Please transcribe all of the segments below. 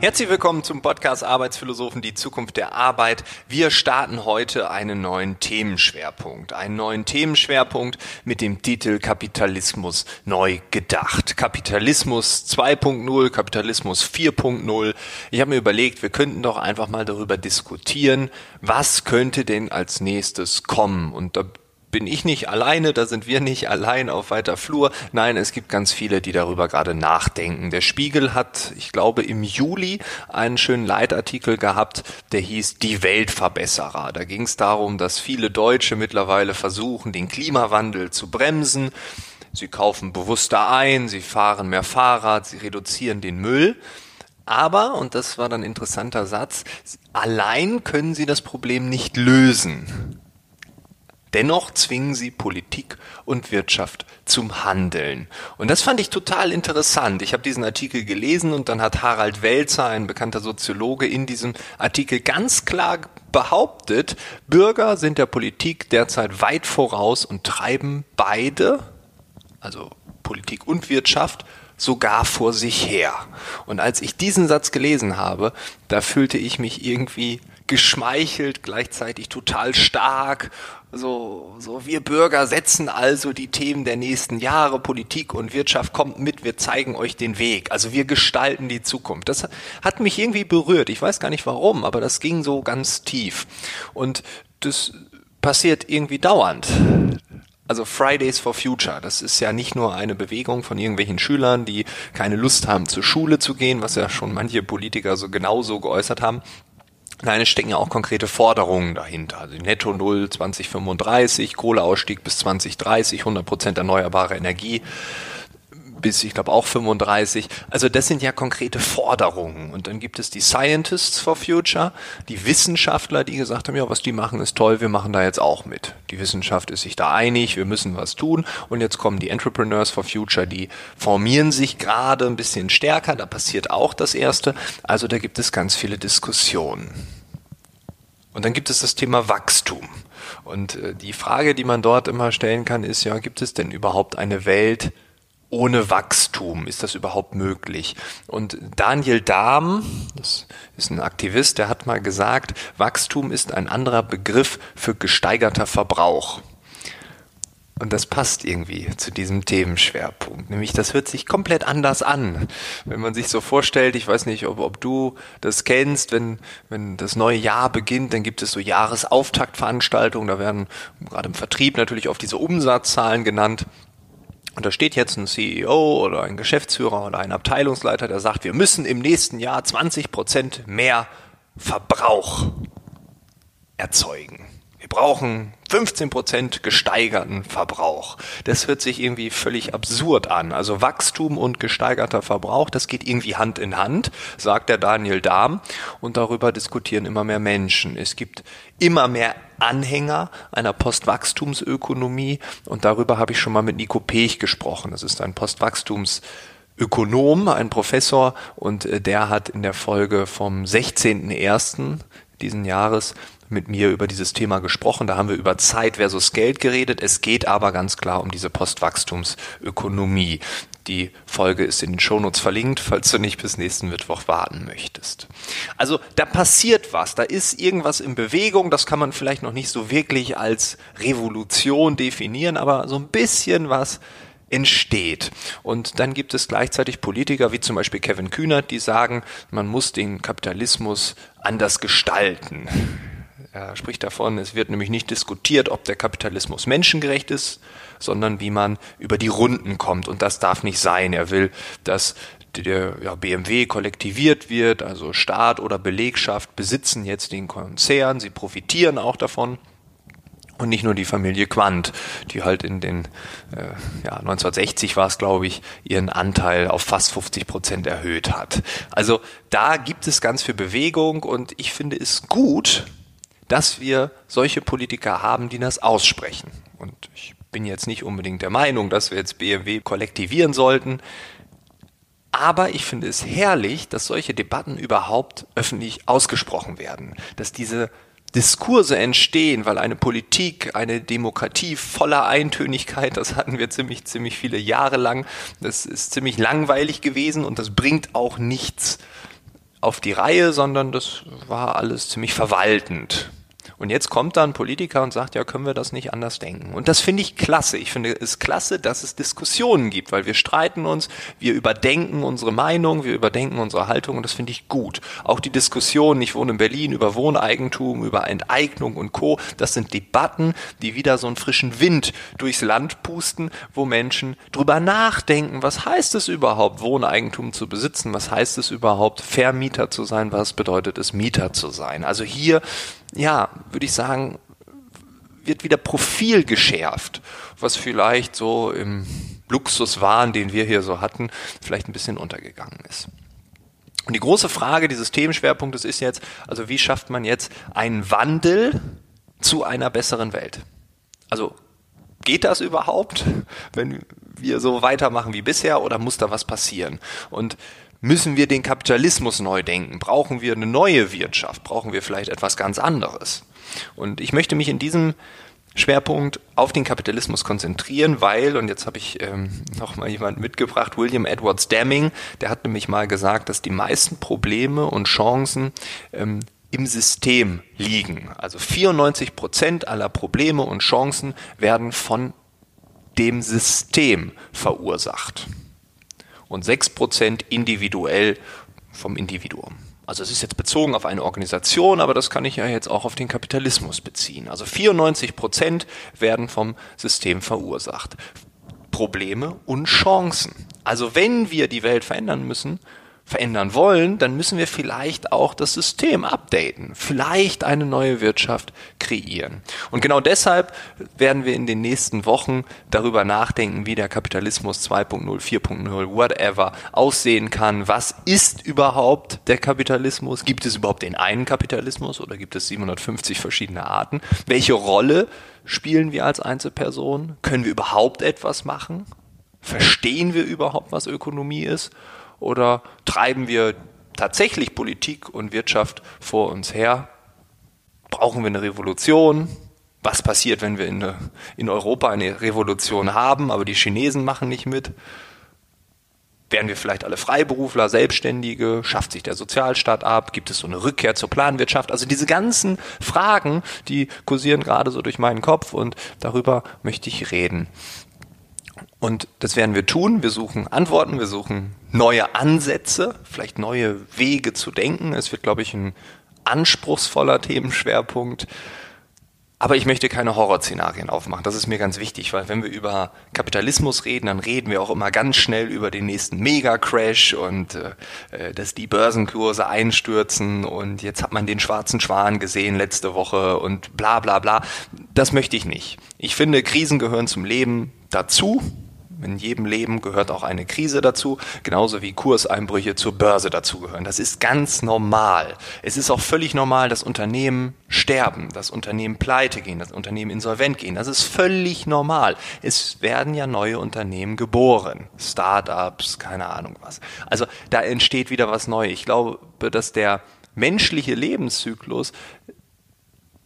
Herzlich willkommen zum Podcast Arbeitsphilosophen, die Zukunft der Arbeit. Wir starten heute einen neuen Themenschwerpunkt. Einen neuen Themenschwerpunkt mit dem Titel Kapitalismus neu gedacht. Kapitalismus 2.0, Kapitalismus 4.0. Ich habe mir überlegt, wir könnten doch einfach mal darüber diskutieren, was könnte denn als nächstes kommen. Und da bin ich nicht alleine, da sind wir nicht allein auf weiter Flur. Nein, es gibt ganz viele, die darüber gerade nachdenken. Der Spiegel hat, ich glaube, im Juli einen schönen Leitartikel gehabt, der hieß Die Weltverbesserer. Da ging es darum, dass viele Deutsche mittlerweile versuchen, den Klimawandel zu bremsen. Sie kaufen bewusster ein, sie fahren mehr Fahrrad, sie reduzieren den Müll. Aber, und das war dann ein interessanter Satz, allein können sie das Problem nicht lösen. Dennoch zwingen sie Politik und Wirtschaft zum Handeln. Und das fand ich total interessant. Ich habe diesen Artikel gelesen und dann hat Harald Welzer, ein bekannter Soziologe, in diesem Artikel ganz klar behauptet, Bürger sind der Politik derzeit weit voraus und treiben beide, also Politik und Wirtschaft, sogar vor sich her. Und als ich diesen Satz gelesen habe, da fühlte ich mich irgendwie geschmeichelt, gleichzeitig total stark so, so wir Bürger setzen also die Themen der nächsten Jahre, Politik und Wirtschaft kommt mit, wir zeigen euch den Weg. Also wir gestalten die Zukunft. Das hat mich irgendwie berührt. Ich weiß gar nicht warum, aber das ging so ganz tief. Und das passiert irgendwie dauernd. Also Fridays for Future, das ist ja nicht nur eine Bewegung von irgendwelchen Schülern, die keine Lust haben, zur Schule zu gehen, was ja schon manche Politiker so genauso geäußert haben, Nein, es stecken ja auch konkrete Forderungen dahinter. Also Netto Null 2035, Kohleausstieg bis 2030, 100 Prozent erneuerbare Energie bis, ich glaube, auch 35. Also das sind ja konkrete Forderungen. Und dann gibt es die Scientists for Future, die Wissenschaftler, die gesagt haben, ja, was die machen, ist toll, wir machen da jetzt auch mit. Die Wissenschaft ist sich da einig, wir müssen was tun. Und jetzt kommen die Entrepreneurs for Future, die formieren sich gerade ein bisschen stärker, da passiert auch das Erste. Also da gibt es ganz viele Diskussionen. Und dann gibt es das Thema Wachstum. Und äh, die Frage, die man dort immer stellen kann, ist ja, gibt es denn überhaupt eine Welt, ohne Wachstum? Ist das überhaupt möglich? Und Daniel Dahm, das ist ein Aktivist, der hat mal gesagt, Wachstum ist ein anderer Begriff für gesteigerter Verbrauch. Und das passt irgendwie zu diesem Themenschwerpunkt. Nämlich, das hört sich komplett anders an. Wenn man sich so vorstellt, ich weiß nicht, ob, ob du das kennst, wenn, wenn das neue Jahr beginnt, dann gibt es so Jahresauftaktveranstaltungen, da werden gerade im Vertrieb natürlich oft diese Umsatzzahlen genannt. Und da steht jetzt ein CEO oder ein Geschäftsführer oder ein Abteilungsleiter, der sagt, wir müssen im nächsten Jahr 20 Prozent mehr Verbrauch erzeugen. Wir brauchen 15 Prozent gesteigerten Verbrauch. Das hört sich irgendwie völlig absurd an. Also Wachstum und gesteigerter Verbrauch, das geht irgendwie Hand in Hand, sagt der Daniel Dahm. Und darüber diskutieren immer mehr Menschen. Es gibt immer mehr Anhänger einer Postwachstumsökonomie und darüber habe ich schon mal mit Nico Pech gesprochen. Das ist ein Postwachstumsökonom, ein Professor und äh, der hat in der Folge vom 16.01. diesen Jahres mit mir über dieses Thema gesprochen. Da haben wir über Zeit versus Geld geredet. Es geht aber ganz klar um diese Postwachstumsökonomie. Die Folge ist in den Shownotes verlinkt, falls du nicht bis nächsten Mittwoch warten möchtest. Also da passiert was, da ist irgendwas in Bewegung, das kann man vielleicht noch nicht so wirklich als Revolution definieren, aber so ein bisschen was entsteht. Und dann gibt es gleichzeitig Politiker wie zum Beispiel Kevin Kühnert, die sagen, man muss den Kapitalismus anders gestalten. Er spricht davon, es wird nämlich nicht diskutiert, ob der Kapitalismus menschengerecht ist, sondern wie man über die Runden kommt. Und das darf nicht sein. Er will, dass der ja, BMW kollektiviert wird, also Staat oder Belegschaft besitzen jetzt den Konzern, sie profitieren auch davon. Und nicht nur die Familie Quandt, die halt in den, äh, ja, 1960 war es, glaube ich, ihren Anteil auf fast 50 Prozent erhöht hat. Also da gibt es ganz viel Bewegung und ich finde es gut, dass wir solche Politiker haben, die das aussprechen. Bin jetzt nicht unbedingt der Meinung, dass wir jetzt BMW kollektivieren sollten. Aber ich finde es herrlich, dass solche Debatten überhaupt öffentlich ausgesprochen werden, dass diese Diskurse entstehen, weil eine Politik, eine Demokratie voller Eintönigkeit, das hatten wir ziemlich, ziemlich viele Jahre lang, das ist ziemlich langweilig gewesen und das bringt auch nichts auf die Reihe, sondern das war alles ziemlich verwaltend. Und jetzt kommt da ein Politiker und sagt, ja, können wir das nicht anders denken? Und das finde ich klasse. Ich finde es klasse, dass es Diskussionen gibt, weil wir streiten uns, wir überdenken unsere Meinung, wir überdenken unsere Haltung und das finde ich gut. Auch die Diskussion, ich wohne in Berlin, über Wohneigentum, über Enteignung und Co., das sind Debatten, die wieder so einen frischen Wind durchs Land pusten, wo Menschen drüber nachdenken, was heißt es überhaupt, Wohneigentum zu besitzen, was heißt es überhaupt, Vermieter zu sein, was bedeutet es, Mieter zu sein. Also hier ja, würde ich sagen, wird wieder Profil geschärft, was vielleicht so im Luxuswahn, den wir hier so hatten, vielleicht ein bisschen untergegangen ist. Und die große Frage dieses Themenschwerpunktes ist jetzt, also wie schafft man jetzt einen Wandel zu einer besseren Welt? Also geht das überhaupt, wenn wir so weitermachen wie bisher oder muss da was passieren? Und Müssen wir den Kapitalismus neu denken? Brauchen wir eine neue Wirtschaft? Brauchen wir vielleicht etwas ganz anderes? Und ich möchte mich in diesem Schwerpunkt auf den Kapitalismus konzentrieren, weil, und jetzt habe ich ähm, noch mal jemanden mitgebracht, William Edwards Deming, der hat nämlich mal gesagt, dass die meisten Probleme und Chancen ähm, im System liegen. Also 94 Prozent aller Probleme und Chancen werden von dem System verursacht und 6% individuell vom Individuum. Also es ist jetzt bezogen auf eine Organisation, aber das kann ich ja jetzt auch auf den Kapitalismus beziehen. Also 94 Prozent werden vom System verursacht. Probleme und Chancen. Also wenn wir die Welt verändern müssen, verändern wollen, dann müssen wir vielleicht auch das System updaten, vielleicht eine neue Wirtschaft kreieren. Und genau deshalb werden wir in den nächsten Wochen darüber nachdenken, wie der Kapitalismus 2.0, 4.0, whatever aussehen kann. Was ist überhaupt der Kapitalismus? Gibt es überhaupt den einen Kapitalismus oder gibt es 750 verschiedene Arten? Welche Rolle spielen wir als Einzelperson? Können wir überhaupt etwas machen? Verstehen wir überhaupt, was Ökonomie ist? Oder treiben wir tatsächlich Politik und Wirtschaft vor uns her? Brauchen wir eine Revolution? Was passiert, wenn wir in, eine, in Europa eine Revolution haben, aber die Chinesen machen nicht mit? Werden wir vielleicht alle Freiberufler, Selbstständige? Schafft sich der Sozialstaat ab? Gibt es so eine Rückkehr zur Planwirtschaft? Also diese ganzen Fragen, die kursieren gerade so durch meinen Kopf und darüber möchte ich reden. Und das werden wir tun. Wir suchen Antworten, wir suchen neue Ansätze, vielleicht neue Wege zu denken. Es wird, glaube ich, ein anspruchsvoller Themenschwerpunkt. Aber ich möchte keine Horrorszenarien aufmachen. Das ist mir ganz wichtig, weil wenn wir über Kapitalismus reden, dann reden wir auch immer ganz schnell über den nächsten Mega-Crash und äh, äh dass die Börsenkurse einstürzen und jetzt hat man den schwarzen Schwan gesehen letzte Woche und bla bla bla. Das möchte ich nicht. Ich finde, Krisen gehören zum Leben dazu in jedem Leben gehört auch eine Krise dazu, genauso wie Kurseinbrüche zur Börse dazugehören. Das ist ganz normal. Es ist auch völlig normal, dass Unternehmen sterben, dass Unternehmen pleite gehen, dass Unternehmen insolvent gehen. Das ist völlig normal. Es werden ja neue Unternehmen geboren. Startups, keine Ahnung was. Also da entsteht wieder was Neues. Ich glaube, dass der menschliche Lebenszyklus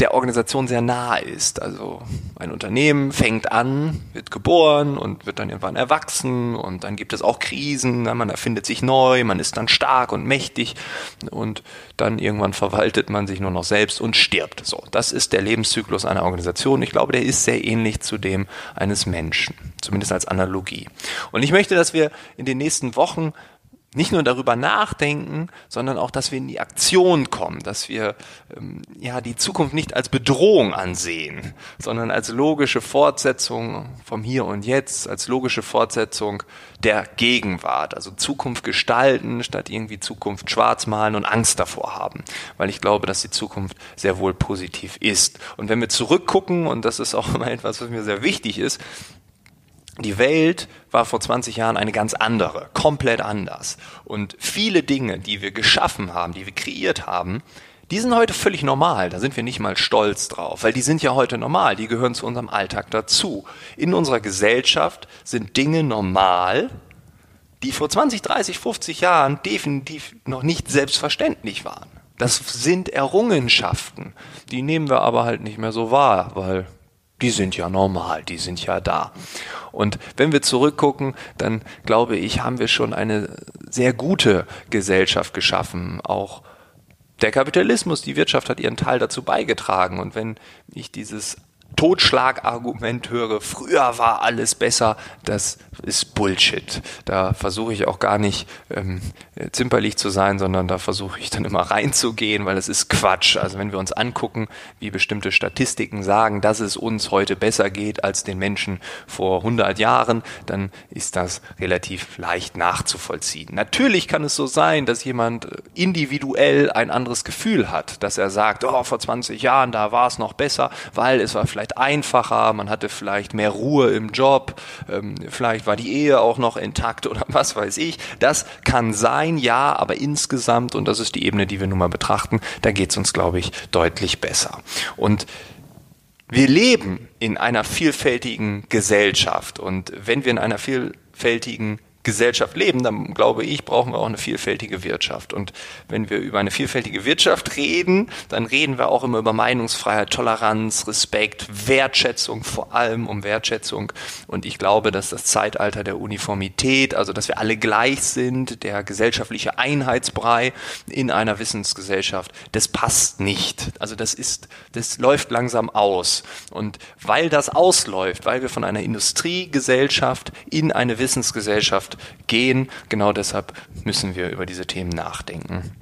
der Organisation sehr nahe ist. Also ein Unternehmen fängt an, wird geboren und wird dann irgendwann erwachsen und dann gibt es auch Krisen, man erfindet sich neu, man ist dann stark und mächtig und dann irgendwann verwaltet man sich nur noch selbst und stirbt. So, das ist der Lebenszyklus einer Organisation. Ich glaube, der ist sehr ähnlich zu dem eines Menschen, zumindest als Analogie. Und ich möchte, dass wir in den nächsten Wochen nicht nur darüber nachdenken, sondern auch, dass wir in die Aktion kommen, dass wir ähm, ja die Zukunft nicht als Bedrohung ansehen, sondern als logische Fortsetzung vom Hier und Jetzt, als logische Fortsetzung der Gegenwart, also Zukunft gestalten, statt irgendwie Zukunft schwarz malen und Angst davor haben, weil ich glaube, dass die Zukunft sehr wohl positiv ist. Und wenn wir zurückgucken, und das ist auch immer etwas, was mir sehr wichtig ist, die Welt war vor 20 Jahren eine ganz andere, komplett anders. Und viele Dinge, die wir geschaffen haben, die wir kreiert haben, die sind heute völlig normal. Da sind wir nicht mal stolz drauf, weil die sind ja heute normal. Die gehören zu unserem Alltag dazu. In unserer Gesellschaft sind Dinge normal, die vor 20, 30, 50 Jahren definitiv noch nicht selbstverständlich waren. Das sind Errungenschaften. Die nehmen wir aber halt nicht mehr so wahr, weil die sind ja normal, die sind ja da. Und wenn wir zurückgucken, dann glaube ich, haben wir schon eine sehr gute Gesellschaft geschaffen. Auch der Kapitalismus, die Wirtschaft hat ihren Teil dazu beigetragen. Und wenn ich dieses Totschlagargument höre, früher war alles besser, das ist Bullshit. Da versuche ich auch gar nicht ähm, zimperlich zu sein, sondern da versuche ich dann immer reinzugehen, weil es ist Quatsch. Also wenn wir uns angucken, wie bestimmte Statistiken sagen, dass es uns heute besser geht als den Menschen vor 100 Jahren, dann ist das relativ leicht nachzuvollziehen. Natürlich kann es so sein, dass jemand individuell ein anderes Gefühl hat, dass er sagt, oh, vor 20 Jahren, da war es noch besser, weil es war vielleicht einfacher, man hatte vielleicht mehr Ruhe im Job, ähm, vielleicht war die Ehe auch noch intakt oder was weiß ich. Das kann sein, ja, aber insgesamt, und das ist die Ebene, die wir nun mal betrachten, da geht es uns, glaube ich, deutlich besser. Und wir leben in einer vielfältigen Gesellschaft und wenn wir in einer vielfältigen Gesellschaft leben, dann glaube ich, brauchen wir auch eine vielfältige Wirtschaft. Und wenn wir über eine vielfältige Wirtschaft reden, dann reden wir auch immer über Meinungsfreiheit, Toleranz, Respekt, Wertschätzung, vor allem um Wertschätzung. Und ich glaube, dass das Zeitalter der Uniformität, also dass wir alle gleich sind, der gesellschaftliche Einheitsbrei in einer Wissensgesellschaft, das passt nicht. Also das ist, das läuft langsam aus. Und weil das ausläuft, weil wir von einer Industriegesellschaft in eine Wissensgesellschaft gehen. Genau deshalb müssen wir über diese Themen nachdenken.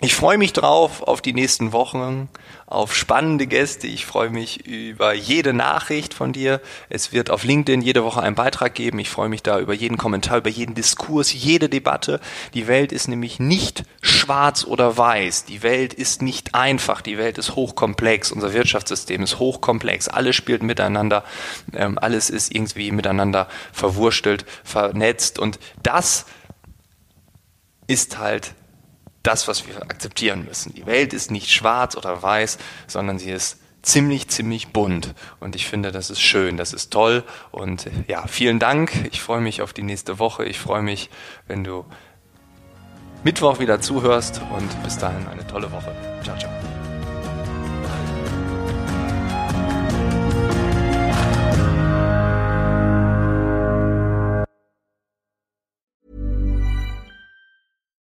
Ich freue mich drauf auf die nächsten Wochen, auf spannende Gäste. Ich freue mich über jede Nachricht von dir. Es wird auf LinkedIn jede Woche einen Beitrag geben. Ich freue mich da über jeden Kommentar, über jeden Diskurs, jede Debatte. Die Welt ist nämlich nicht schwarz oder weiß. Die Welt ist nicht einfach. Die Welt ist hochkomplex. Unser Wirtschaftssystem ist hochkomplex. Alles spielt miteinander. Ähm, alles ist irgendwie miteinander verwurstelt, vernetzt. Und das ist halt das, was wir akzeptieren müssen. Die Welt ist nicht schwarz oder weiß, sondern sie ist ziemlich, ziemlich bunt. Und ich finde, das ist schön, das ist toll. Und ja, vielen Dank. Ich freue mich auf die nächste Woche. Ich freue mich, wenn du Mittwoch wieder zuhörst. Und bis dahin eine tolle Woche. Ciao, ciao.